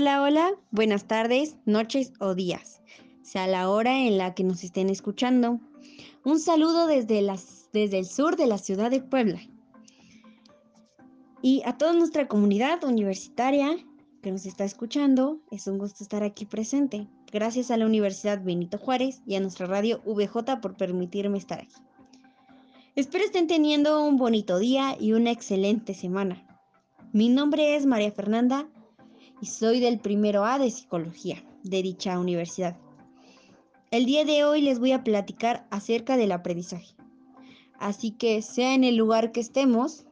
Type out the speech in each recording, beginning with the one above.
Hola, hola, buenas tardes, noches o días, sea la hora en la que nos estén escuchando. Un saludo desde, el sur de la ciudad de Puebla. Y a toda nuestra comunidad universitaria que nos está escuchando, es un gusto estar aquí presente. Gracias a la Universidad Benito Juárez y a nuestra radio VJ por permitirme estar aquí. Espero estén teniendo un bonito día y una excelente semana. Mi nombre es María Fernanda y soy del primero A de Psicología de dicha universidad. El día de hoy les voy a platicar acerca del aprendizaje. Así que sea en el lugar que estemos,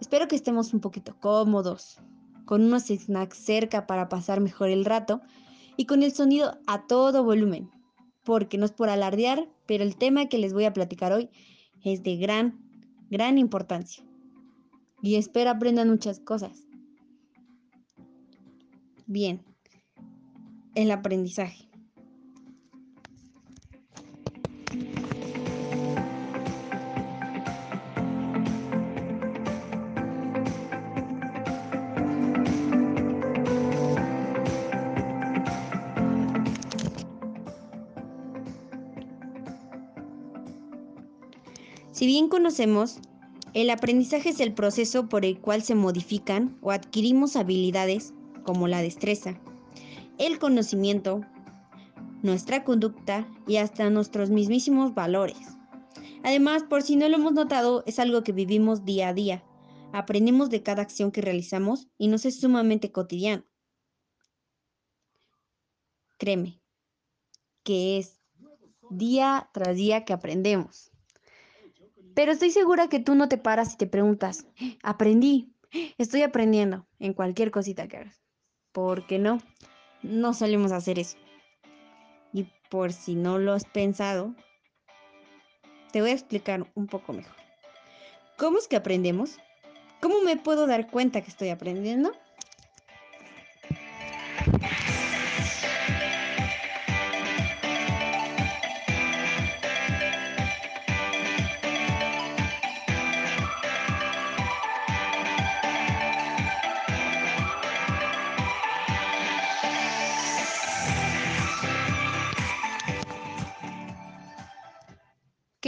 espero que estemos un poquito cómodos, con unos snacks cerca para pasar mejor el rato y con el sonido a todo volumen, porque no es por alardear, pero el tema que les voy a platicar hoy es de gran, gran importancia. Y espero aprendan muchas cosas. Bien, el aprendizaje. Si bien conocemos, el aprendizaje es el proceso por el cual se modifican o adquirimos habilidades como la destreza, el conocimiento, nuestra conducta y hasta nuestros mismísimos valores. Además, por si no lo hemos notado, es algo que vivimos día a día. Aprendemos de cada acción que realizamos y nos es sumamente cotidiano. Créeme, que es día tras día que aprendemos. Pero estoy segura que tú no te paras y te preguntas, aprendí, estoy aprendiendo en cualquier cosita que hagas. Porque no, no solemos hacer eso. Y por si no lo has pensado, te voy a explicar un poco mejor. ¿Cómo es que aprendemos? ¿Cómo me puedo dar cuenta que estoy aprendiendo?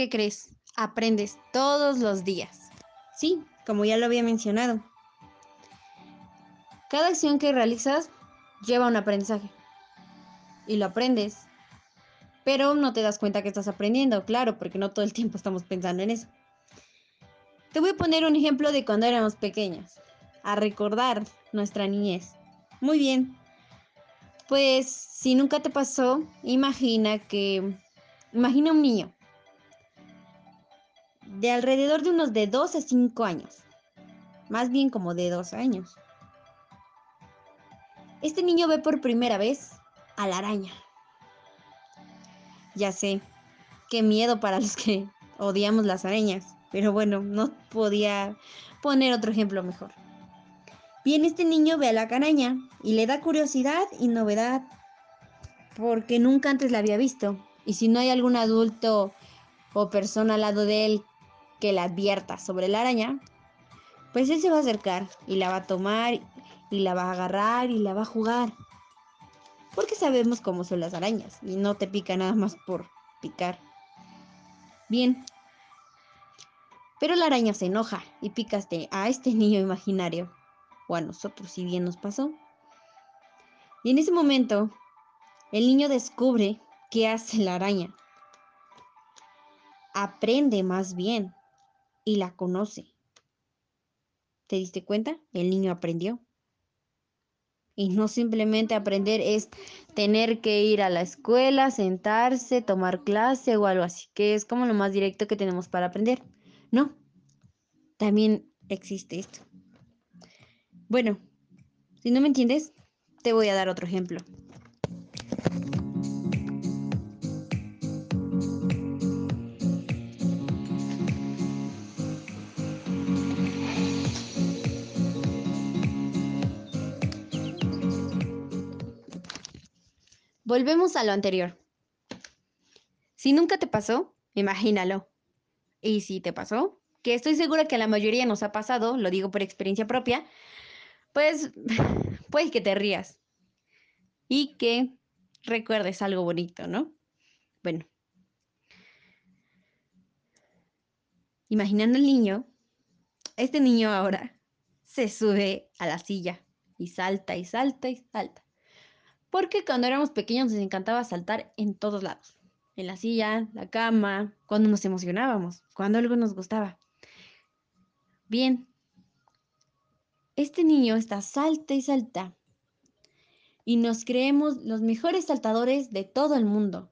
¿Qué crees? Aprendes todos los días. Sí, como ya lo había mencionado. Cada acción que realizas lleva un aprendizaje. Y lo aprendes. Pero no te das cuenta que estás aprendiendo, claro, porque no todo el tiempo estamos pensando en eso. Te voy a poner un ejemplo de cuando éramos pequeños. A recordar nuestra niñez. Muy bien. Pues si nunca te pasó, imagina que... Imagina un niño de alrededor de unos de 2 a 5 años, más bien como de 2 años. Este niño ve por primera vez a la araña. Ya sé, qué miedo para los que odiamos las arañas, pero bueno, no podía poner otro ejemplo mejor. Bien, este niño ve a la araña y le da curiosidad y novedad porque nunca antes la había visto. Y si no hay algún adulto o persona al lado de él que la advierta sobre la araña, pues él se va a acercar y la va a tomar y la va a agarrar y la va a jugar. Porque sabemos cómo son las arañas y no te pica nada más por picar. Bien. Pero la araña se enoja y picaste a este niño imaginario, o a nosotros si bien nos pasó. Y en ese momento, el niño descubre qué hace la araña. Aprende más bien y la conoce. ¿Te diste cuenta? El niño aprendió. Y no simplemente aprender es tener que ir a la escuela, sentarse, tomar clase o algo así, que es como lo más directo que tenemos para aprender. No, también existe esto. Bueno, si no me entiendes, te voy a dar otro ejemplo. Volvemos a lo anterior. Si nunca te pasó, imagínalo. Y si te pasó, que estoy segura que a la mayoría nos ha pasado, lo digo por experiencia propia, pues puede que te rías. y que recuerdes algo bonito, ¿no? Bueno. Imaginando el niño, este niño ahora se sube a la silla y salta y salta y salta. Porque cuando éramos pequeños nos encantaba saltar en todos lados. En la silla, la cama, cuando nos emocionábamos, cuando algo nos gustaba. Bien, este niño está salta y salta. Y nos creemos los mejores saltadores de todo el mundo.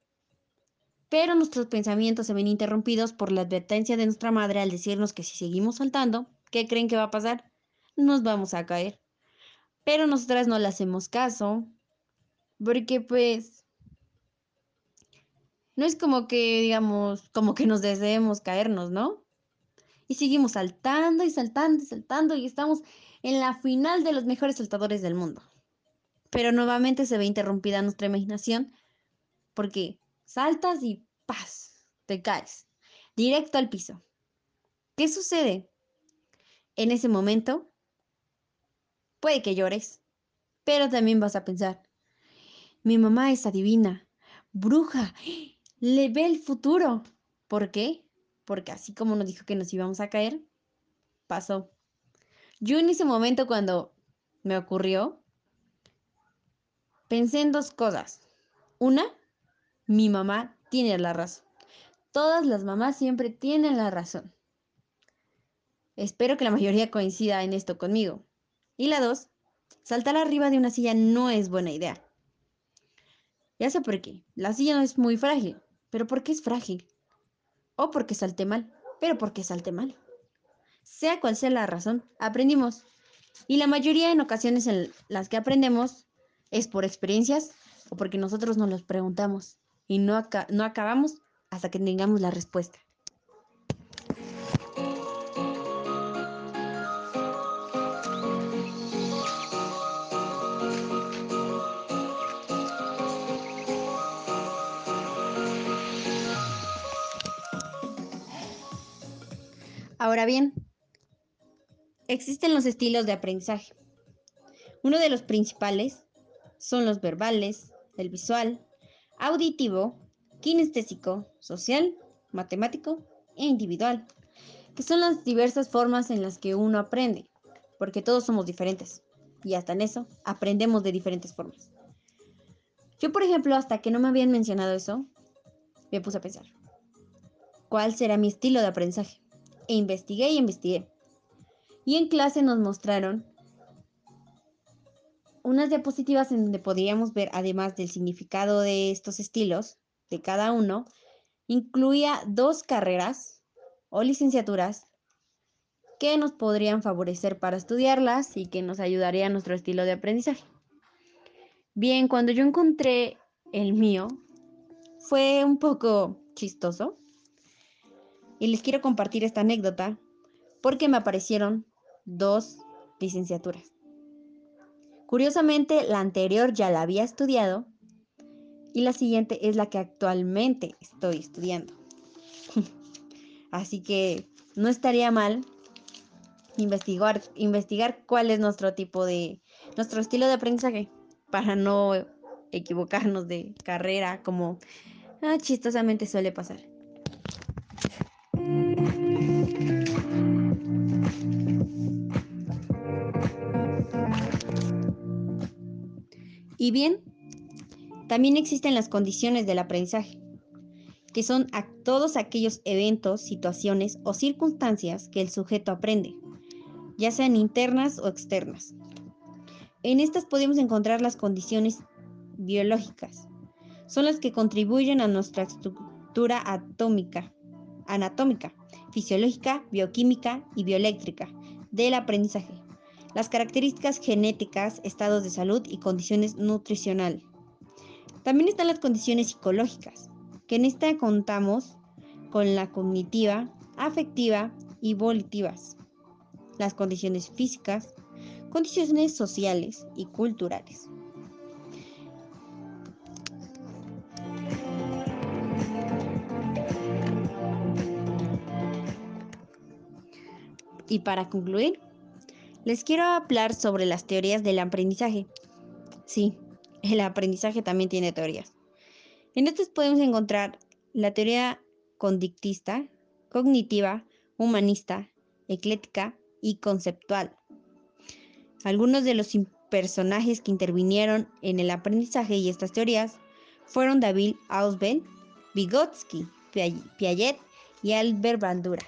Pero nuestros pensamientos se ven interrumpidos por la advertencia de nuestra madre al decirnos que si seguimos saltando, ¿qué creen que va a pasar? Nos vamos a caer. Pero nosotras no le hacemos caso, porque pues no es como que, digamos, como que nos deseemos caernos, ¿no? Y seguimos saltando y saltando y saltando y estamos en la final de los mejores saltadores del mundo. Pero nuevamente se ve interrumpida nuestra imaginación porque saltas y ¡paz! te caes directo al piso. ¿Qué sucede? En ese momento, puede que llores, pero también vas a pensar, mi mamá es adivina, bruja, le ve el futuro. ¿Por qué? Porque así como nos dijo que nos íbamos a caer, pasó. Yo en ese momento cuando me ocurrió, pensé en dos cosas. Una, mi mamá tiene la razón. Todas las mamás siempre tienen la razón. Espero que la mayoría coincida en esto conmigo. Y la dos, saltar arriba de una silla no es buena idea. Ya sé por qué. La silla no es muy frágil. ¿Pero por qué es frágil? O porque salte mal. ¿Pero por qué salte mal? Sea cual sea la razón, aprendimos. Y la mayoría en ocasiones en las que aprendemos es por experiencias o porque nosotros nos los preguntamos y no, no acabamos hasta que tengamos la respuesta. Ahora bien, existen los estilos de aprendizaje. Uno de los principales son los verbales, el visual, auditivo, kinestésico, social, matemático e individual, que son las diversas formas en las que uno aprende, porque todos somos diferentes y hasta en eso aprendemos de diferentes formas. Yo, por ejemplo, hasta que no me habían mencionado eso, me puse a pensar, ¿cuál será mi estilo de aprendizaje? E investigué y investigué. Y en clase nos mostraron unas diapositivas en donde podíamos ver, además del significado de estos estilos, de cada uno, incluía dos carreras o licenciaturas que nos podrían favorecer para estudiarlas y que nos ayudaría a nuestro estilo de aprendizaje. Bien, cuando yo encontré el mío, fue un poco chistoso y les quiero compartir esta anécdota porque me aparecieron dos licenciaturas. Curiosamente, la anterior ya la había estudiado y la siguiente es la que actualmente estoy estudiando. Así que no estaría mal investigar, investigar cuál es nuestro tipo de, nuestro estilo de aprendizaje para no equivocarnos de carrera como ah, chistosamente suele pasar. Y bien, también existen las condiciones del aprendizaje, que son todos aquellos eventos, situaciones o circunstancias que el sujeto aprende, ya sean internas o externas. En estas podemos encontrar las condiciones biológicas. Son las que contribuyen a nuestra estructura atómica, anatómica, fisiológica, bioquímica y bioeléctrica del aprendizaje las características genéticas, estados de salud y condiciones nutricionales. También están las condiciones psicológicas, que en esta contamos con la cognitiva, afectiva y volitivas, las condiciones físicas, condiciones sociales y culturales. Y para concluir, les quiero hablar sobre las teorías del aprendizaje. Sí, el aprendizaje también tiene teorías. En estas podemos encontrar la teoría conductista, cognitiva, humanista, eclética y conceptual. Algunos de los personajes que intervinieron en el aprendizaje y estas teorías fueron David Ausubel, Vygotsky, Piaget y Albert Bandura.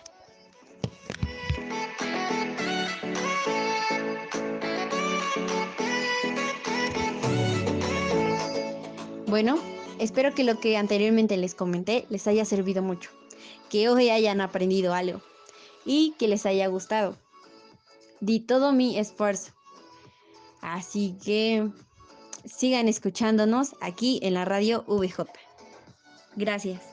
Bueno, espero que lo que anteriormente les comenté les haya servido mucho, que hoy hayan aprendido algo y que les haya gustado. Di todo mi esfuerzo. Así que sigan escuchándonos aquí en la radio VJ. Gracias.